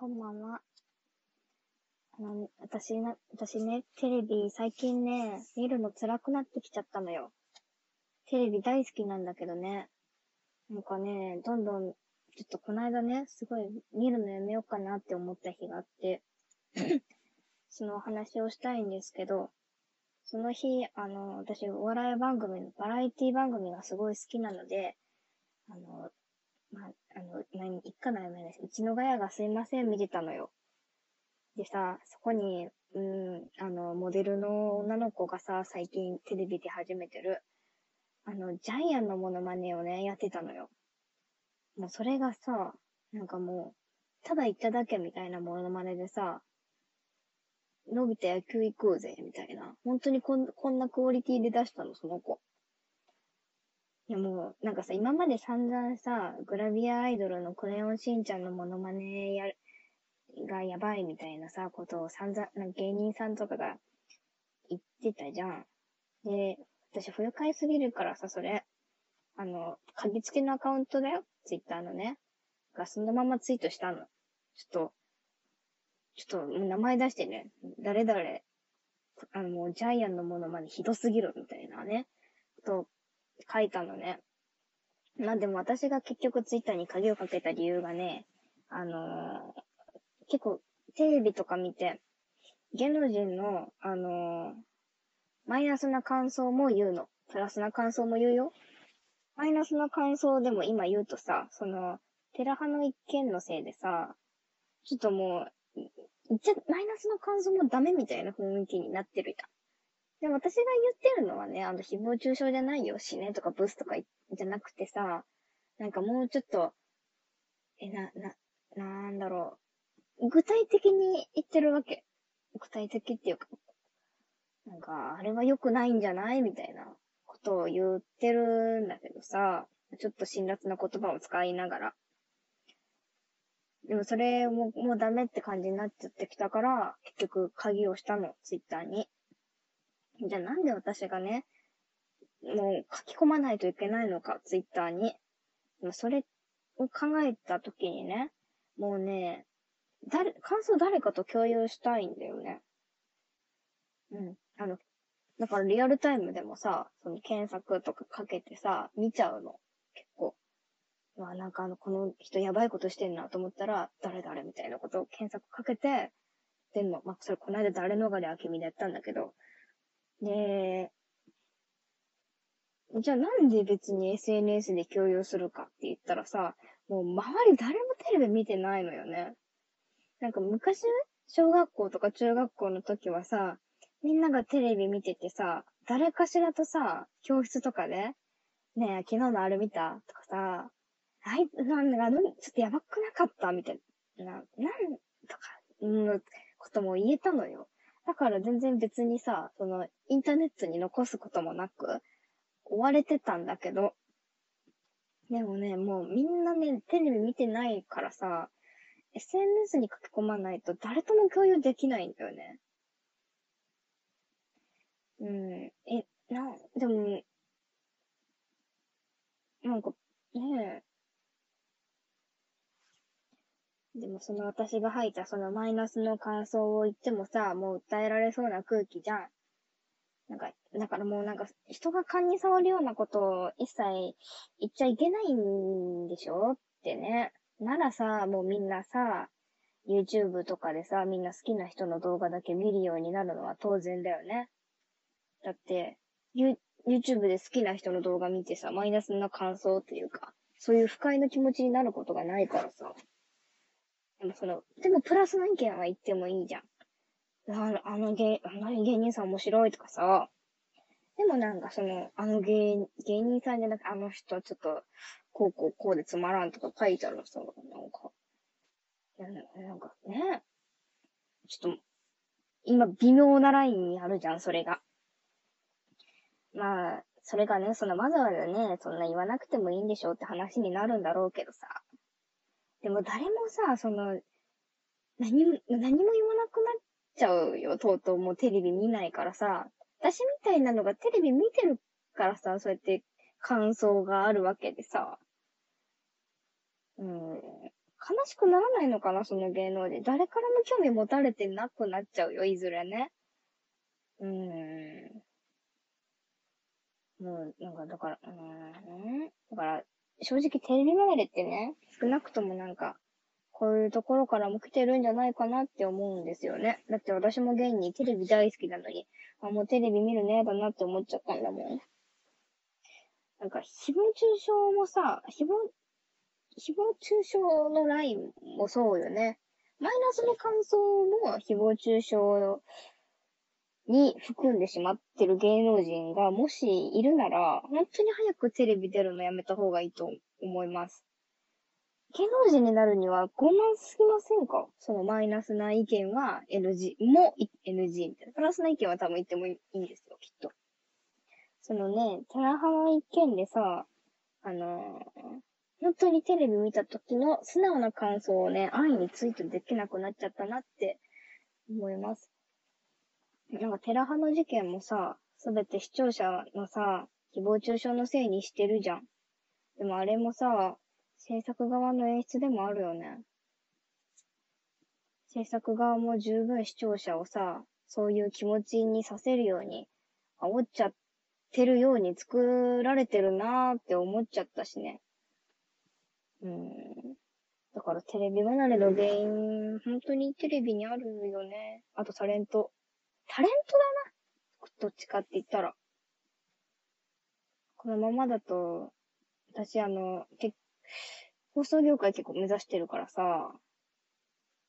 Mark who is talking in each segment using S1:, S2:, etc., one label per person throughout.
S1: こんばんは。あの、私な、私ね、テレビ最近ね、見るの辛くなってきちゃったのよ。テレビ大好きなんだけどね。なんかね、どんどん、ちょっとこの間ね、すごい見るのやめようかなって思った日があって、そのお話をしたいんですけど、その日、あの、私、お笑い番組の、バラエティ番組がすごい好きなので、あの、まあ、の、何、一家の夢です。うちのガヤがすいません、見てたのよ。でさ、そこに、うん、あの、モデルの女の子がさ、最近テレビで始めてる、あの、ジャイアンのモノマネをね、やってたのよ。もうそれがさ、なんかもう、ただ言っただけみたいなモノマネでさ、伸びて野球行こうぜ、みたいな。本当にこんこんなクオリティで出したの、その子。いやもう、なんかさ、今まで散々さ、グラビアアイドルのクレヨンしんちゃんのモノマネや、がやばいみたいなさ、ことを散々、なんか芸人さんとかが言ってたじゃん。で、私不愉快すぎるからさ、それ。あの、鍵付きのアカウントだよ。ツイッターのね。がそのままツイートしたの。ちょっと、ちょっと、名前出してね。誰々、あの、ジャイアンのものまでひどすぎるみたいなね。と、書いたのね。まあでも私が結局ツイッターに鍵をかけた理由がね、あのー結構テレビとか見て、芸能人の、あのーマイナスな感想も言うの。プラスな感想も言うよ。マイナスな感想でも今言うとさ、その、テラハの一件のせいでさ、ちょっともう、い言っちゃ、マイナスの感想もダメみたいな雰囲気になってるじゃん。でも、私が言ってるのはね、あの、誹謗中傷じゃないよ、死ねとかブスとかじゃなくてさ、なんかもうちょっと、え、な、な、なんだろう。具体的に言ってるわけ。具体的っていうか、なんか、あれは良くないんじゃないみたいなことを言ってるんだけどさ、ちょっと辛辣な言葉を使いながら。でもそれも、もうダメって感じになっちゃってきたから、結局鍵をしたの、ツイッターに。じゃあなんで私がね、もう書き込まないといけないのか、ツイッターに。それを考えたときにね、もうね、誰、感想誰かと共有したいんだよね。うん。あの、だからリアルタイムでもさ、その検索とかかけてさ、見ちゃうの。結構。うわ、なんかあの、この人やばいことしてんなと思ったら、誰誰みたいなことを検索かけて、出んの。まあ、それこの間誰逃れあけみでやったんだけど。で、じゃあなんで別に SNS で共有するかって言ったらさ、もう周り誰もテレビ見てないのよね。なんか昔、小学校とか中学校の時はさ、みんながテレビ見ててさ、誰かしらとさ、教室とかで、ねえ、昨日のあれ見た？とかさ、あい、なんだ、ちょっとやばくなかった？みたいな、なん、とか、うん、ことも言えたのよ。だから全然別にさ、その、インターネットに残すこともなく、追われてたんだけど、でもね、もうみんなね、テレビ見てないからさ、SNS に書き込まないと誰とも共有できないんだよね。うん。え、な、でも、なんか、ねえ。でもその私が吐いたそのマイナスの感想を言ってもさ、もう訴えられそうな空気じゃん。なんか、だからもうなんか、人が勘に触るようなことを一切言っちゃいけないんでしょってね。ならさ、もうみんなさ、YouTube とかでさ、みんな好きな人の動画だけ見るようになるのは当然だよね。だって、You、YouTube で好きな人の動画見てさ、マイナスな感想っていうか、そういう不快な気持ちになることがないからさ。でもその、でもプラスの意見は言ってもいいじゃん。あの、あの芸、あの芸人さん面白いとかさ。でもなんかその、あの芸、芸人さんじゃなくて、あの人ちょっと、こうこうこうでつまらんとか書いてあるさ、なんか。いやなんかね、ちょっと、今微妙なラインにあるじゃん、それが。まあ、それがね、そのわざわざね、そんな言わなくてもいいんでしょうって話になるんだろうけどさ。でも誰もさ、その、何も、何も言わなくなっちゃうよ、とうとうもうテレビ見ないからさ。私みたいなのがテレビ見てるからさ、そうやって感想があるわけでさ。うん、悲しくならないのかな、その芸能人。誰からも興味持たれてなくなっちゃうよ、いずれね。うん。もう、なんか、だから、うーん。だから、正直テレビ離れってね、少なくともなんか、こういうところからも来てるんじゃないかなって思うんですよね。だって私も現にテレビ大好きなのに、あ、もうテレビ見るね、だなって思っちゃったんだもん。なんか、誹謗中傷もさ、誹謗、誹謗中傷のラインもそうよね。マイナスの感想も誹謗中傷に含んでしまってる芸能人がもしいるなら、本当に早くテレビ出るのやめた方がいいと思います。芸能人になるには傲慢すぎませんか？そのマイナスな意見は NG、も NG みたいな。プラスな意見は多分言ってもいいんですよ、きっと。そのね、テラハの一件でさ、あのー、本当にテレビ見た時の素直な感想をね、愛にツイートできなくなっちゃったなって思います。なんかテラハの事件もさ、すべて視聴者のさ、誹謗中傷のせいにしてるじゃん。でもあれもさ、制作側の演出でもあるよね。制作側も十分視聴者をさ、そういう気持ちにさせるように、煽っちゃってるように作られてるなーって思っちゃったしね。うん。だからテレビ離れの原因、本当にテレビにあるよね。あとタレント。タレントだな。どっちかって言ったら。このままだと、私あの、結放送業界結構目指してるからさ、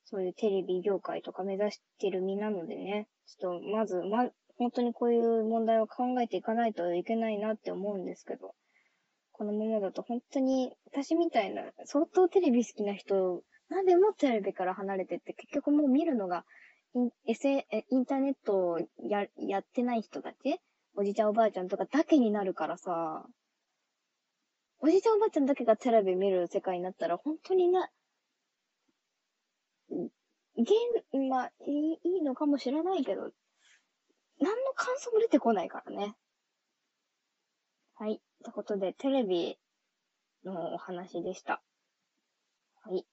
S1: そういうテレビ業界とか目指してる身なのでね、ちょっとまず、ま、本当にこういう問題を考えていかないといけないなって思うんですけど、このままだと本当に、私みたいな、相当テレビ好きな人、なんでもテレビから離れてって結局もう見るのが、イン、エセ、インターネットをや、やってない人たち？おじちゃんおばあちゃんとかだけになるからさ、おじちゃんおばあちゃんだけがテレビ見る世界になったら、本当にな、ゲーム、まあ、いいいいのかもしれないけど、何の感想も出てこないからね。はい。ということで、テレビのお話でした。はい。